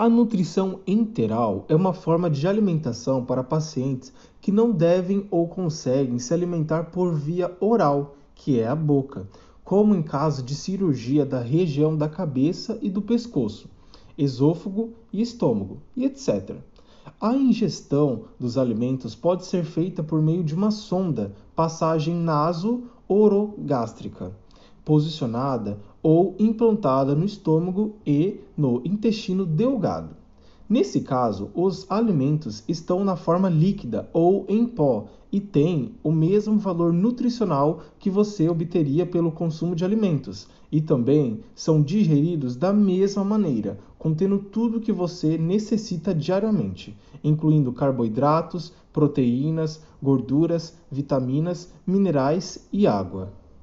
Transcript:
A nutrição enteral é uma forma de alimentação para pacientes que não devem ou conseguem se alimentar por via oral, que é a boca, como em caso de cirurgia da região da cabeça e do pescoço, esôfago e estômago, e etc. A ingestão dos alimentos pode ser feita por meio de uma sonda, passagem naso-orogástrica, posicionada ou implantada no estômago e no intestino delgado. Nesse caso, os alimentos estão na forma líquida ou em pó e têm o mesmo valor nutricional que você obteria pelo consumo de alimentos, e também são digeridos da mesma maneira, contendo tudo o que você necessita diariamente, incluindo carboidratos, proteínas, gorduras, vitaminas, minerais e água.